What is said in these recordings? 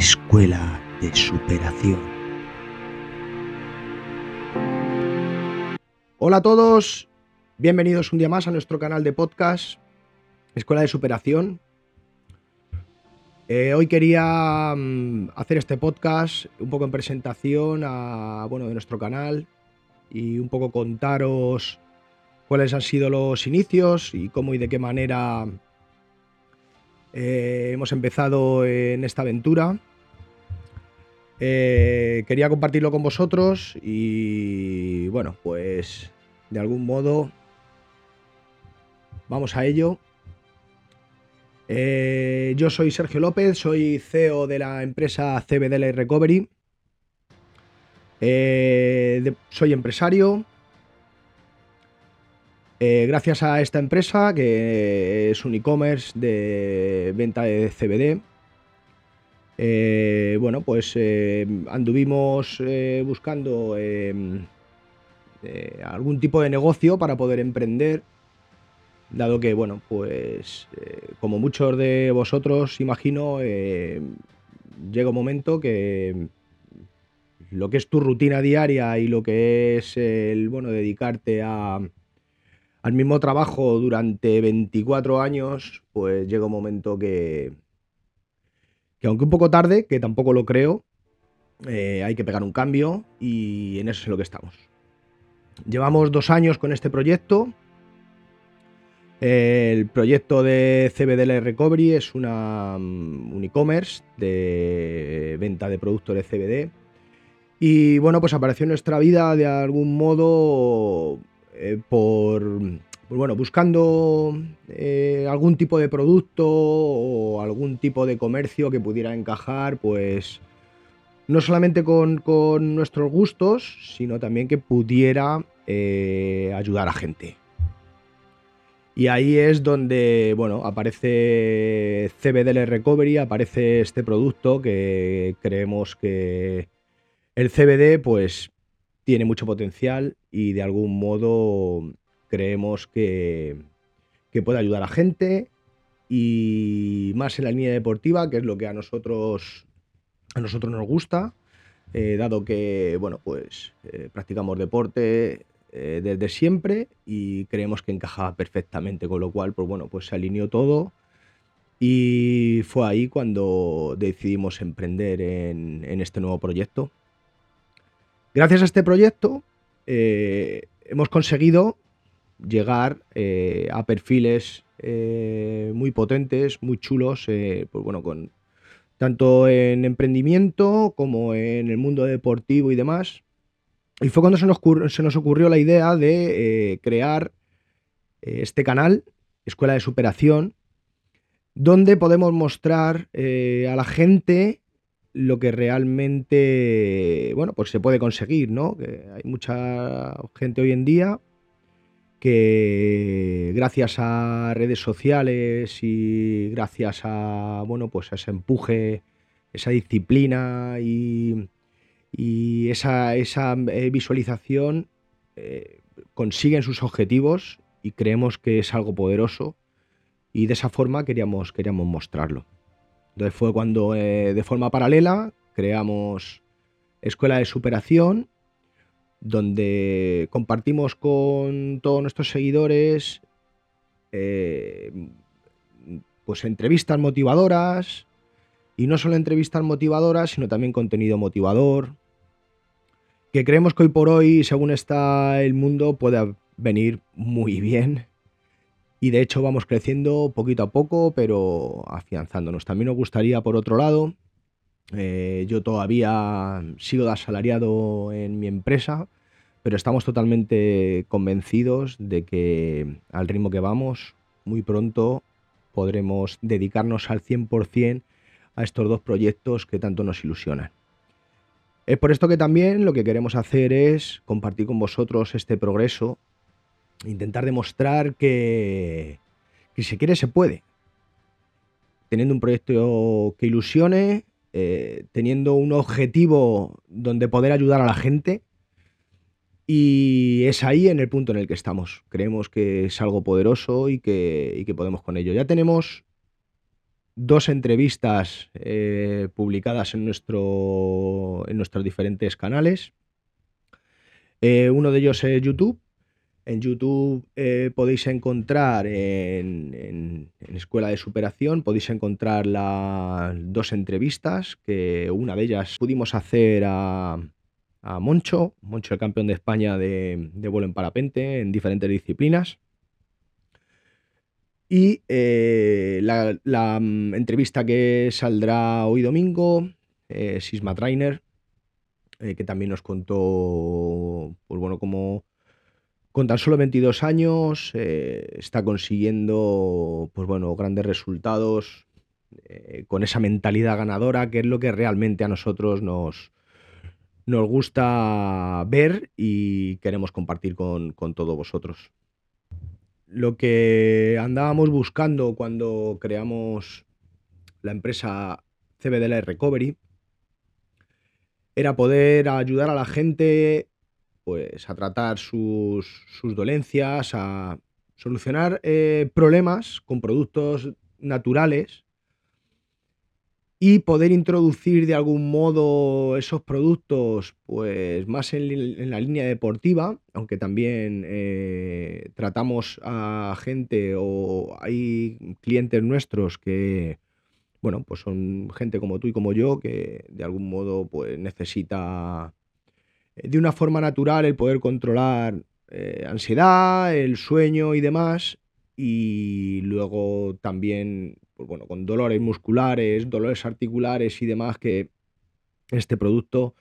Escuela de Superación. Hola a todos, bienvenidos un día más a nuestro canal de podcast Escuela de Superación. Eh, hoy quería mm, hacer este podcast un poco en presentación a, bueno, de nuestro canal y un poco contaros cuáles han sido los inicios y cómo y de qué manera eh, hemos empezado en esta aventura. Eh, quería compartirlo con vosotros y bueno, pues de algún modo vamos a ello. Eh, yo soy Sergio López, soy CEO de la empresa CBDL Recovery. soy empresario, eh, gracias a esta empresa, que es un e-commerce de venta de CBD, eh, bueno, pues eh, anduvimos buscando algún tipo de negocio para poder emprender, dado que, bueno, pues como muchos de vosotros imagino, llega un momento que lo que es tu rutina diaria y lo que es el, bueno, dedicarte al mismo trabajo durante 24 años, pues llega un momento que, que aunque un poco tarde, que tampoco lo creo, eh, hay que pegar un cambio y en eso es lo que estamos. Llevamos dos años con este proyecto. El proyecto de CBDL Recovery es una, mm, un e-commerce de venta de productos de CBD. Y bueno, pues apareció en nuestra vida de algún modo eh, por, pues bueno, buscando eh, algún tipo de producto o algún tipo de comercio que pudiera encajar, pues no solamente con, nuestros gustos, sino también que pudiera eh, ayudar a gente. Y ahí es donde, bueno, aparece CBDL Recovery, aparece este producto que creemos que el CBD, pues tiene mucho potencial y de algún modo creemos que, puede ayudar a gente y más en la línea deportiva, que es lo que a nosotros, a nosotros nos gusta, eh, dado que bueno, pues, eh, practicamos deporte eh, desde siempre y creemos que encajaba perfectamente, con lo cual pues, bueno, pues se alineó todo y fue ahí cuando decidimos emprender en este nuevo proyecto. Gracias a este proyecto hemos conseguido llegar eh, a perfiles eh, muy potentes, muy chulos, pues bueno, con, tanto en emprendimiento como en el mundo deportivo y demás. Y fue cuando se nos, se nos ocurrió la idea de crear este canal, Escuela de Superación, donde podemos mostrar a la gente lo que realmente, bueno, pues se puede conseguir, ¿no? Hay mucha gente hoy en día que gracias a redes sociales y gracias a, bueno, pues a ese empuje, esa disciplina y, esa, eh, visualización eh, consiguen sus objetivos y creemos que es algo poderoso y de esa forma queríamos, queríamos mostrarlo. Entonces fue cuando eh, de forma paralela creamos Escuela de Superación, donde compartimos con todos nuestros seguidores eh, pues entrevistas motivadoras y no solo entrevistas motivadoras, sino también contenido motivador, que creemos que hoy por hoy, según está el mundo, puede venir muy bien y de hecho vamos creciendo poquito a poco, pero afianzándonos. También nos gustaría, por otro lado, eh, yo todavía sigo de asalariado en mi empresa, pero estamos totalmente convencidos de que al ritmo que vamos, muy pronto podremos dedicarnos al 100% a estos dos proyectos que tanto nos ilusionan. Es por esto que también lo que queremos hacer es compartir con vosotros este progreso intentar demostrar que, si se quiere se puede. Teniendo un proyecto que ilusione, eh, teniendo un objetivo donde poder ayudar a la gente. Y es ahí en el punto en el que estamos. Creemos que es algo poderoso y que, podemos con ello. Ya tenemos dos entrevistas eh, publicadas en, nuestro, en nuestros diferentes canales. Eh, uno de ellos es YouTube. En YouTube eh, podéis encontrar en, Escuela de Superación, podéis encontrar las dos entrevistas, que una de ellas pudimos hacer a, Moncho, Moncho el campeón de España de, vuelo en parapente en diferentes disciplinas. Y eh, la, mm, entrevista que saldrá hoy domingo, eh, Sisma Trainer, eh, que también nos contó, pues bueno, como con tan solo 22 años está consiguiendo, pues bueno, grandes resultados con esa mentalidad ganadora, que es lo que realmente a nosotros nos, nos gusta ver y queremos compartir con, con todos vosotros. Lo que andábamos buscando cuando creamos la empresa CBDL Recovery era poder ayudar a la gente pues a tratar sus, dolencias, a solucionar eh, problemas con productos naturales y poder introducir de algún modo esos productos pues más en, la línea deportiva, aunque también eh, tratamos a gente o hay clientes nuestros que bueno, pues son gente como tú y como yo que de algún modo pues necesita de una forma natural el poder controlar eh, ansiedad, el sueño y demás y luego también pues bueno, con dolores musculares, dolores articulares y demás, que este producto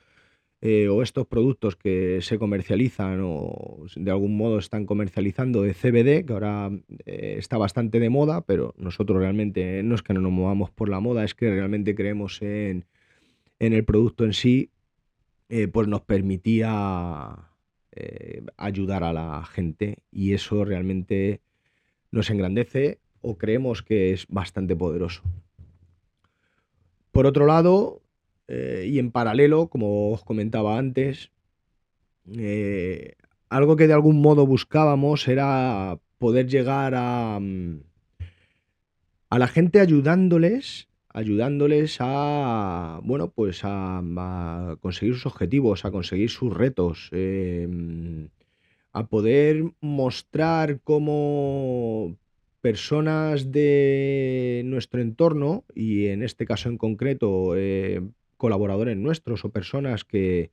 eh, o estos productos que se comercializan o de algún modo están comercializando de CBD, que ahora eh, está bastante de moda, pero nosotros realmente no es que no nos movamos por la moda, es que realmente creemos en, el producto en sí, eh, pues nos permitía ayudar a la gente y eso realmente nos engrandece o creemos que es bastante poderoso. Por otro lado, eh, y en paralelo, como os comentaba antes, eh, algo que de algún modo buscábamos era poder llegar a, mm, a la gente ayudándoles, ayudándoles a, bueno, pues a, conseguir sus objetivos, a conseguir sus retos, em, a poder mostrar cómo personas de nuestro entorno, y en este caso en concreto eh, colaboradores nuestros o personas que,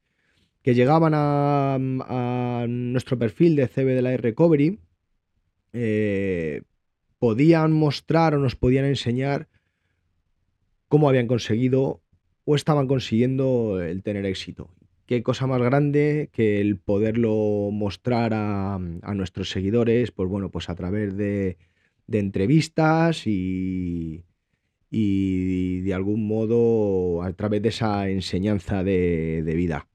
llegaban a, nuestro perfil de CB de la Recovery, eh, podían mostrar o nos podían enseñar cómo habían conseguido o estaban consiguiendo el tener éxito. Qué cosa más grande que el poderlo mostrar a, nuestros seguidores, pues bueno, pues a través de, de entrevistas y, y de algún modo a través de esa enseñanza de, vida.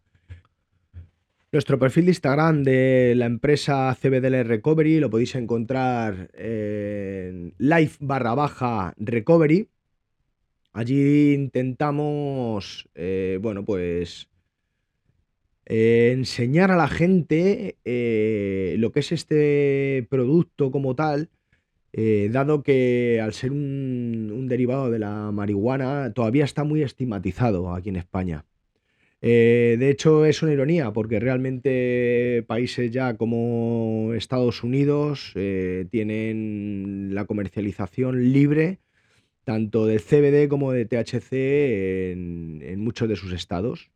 Nuestro perfil de Instagram de la empresa CBDL Recovery lo podéis encontrar en live barra baja recovery. Allí intentamos, eh, bueno, pues eh, enseñar a la gente eh, lo que es este producto como tal dado que al ser un, derivado de la marihuana todavía está muy estigmatizado aquí en España. De hecho es una ironía porque realmente países ya como Estados Unidos tienen la comercialización libre tanto de CBD como de THC en muchos de sus estados.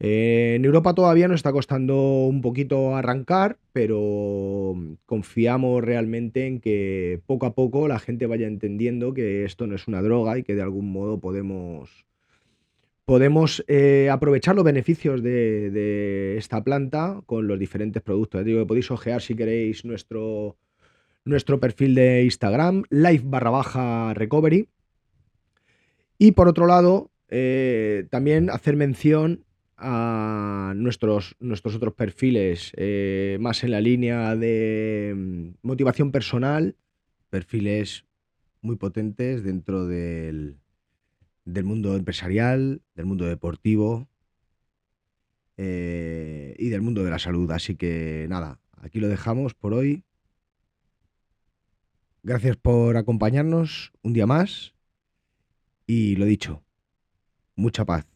En Europa todavía nos está costando un poquito arrancar, pero confiamos realmente en que poco a poco la gente vaya entendiendo que esto no es una droga y que de algún modo podemos, podemos eh, aprovechar los beneficios de, esta planta con los diferentes productos. Podéis ojear si queréis nuestro, nuestro perfil de Instagram, live barra baja recovery. Y por otro lado, eh, también hacer mención a nuestros, nuestros otros perfiles eh, más en la línea de mm, motivación personal, perfiles muy potentes dentro del, del mundo empresarial, del mundo deportivo eh, y del mundo de la salud. Así que nada, aquí lo dejamos por hoy. Gracias por acompañarnos un día más Y lo dicho, mucha paz.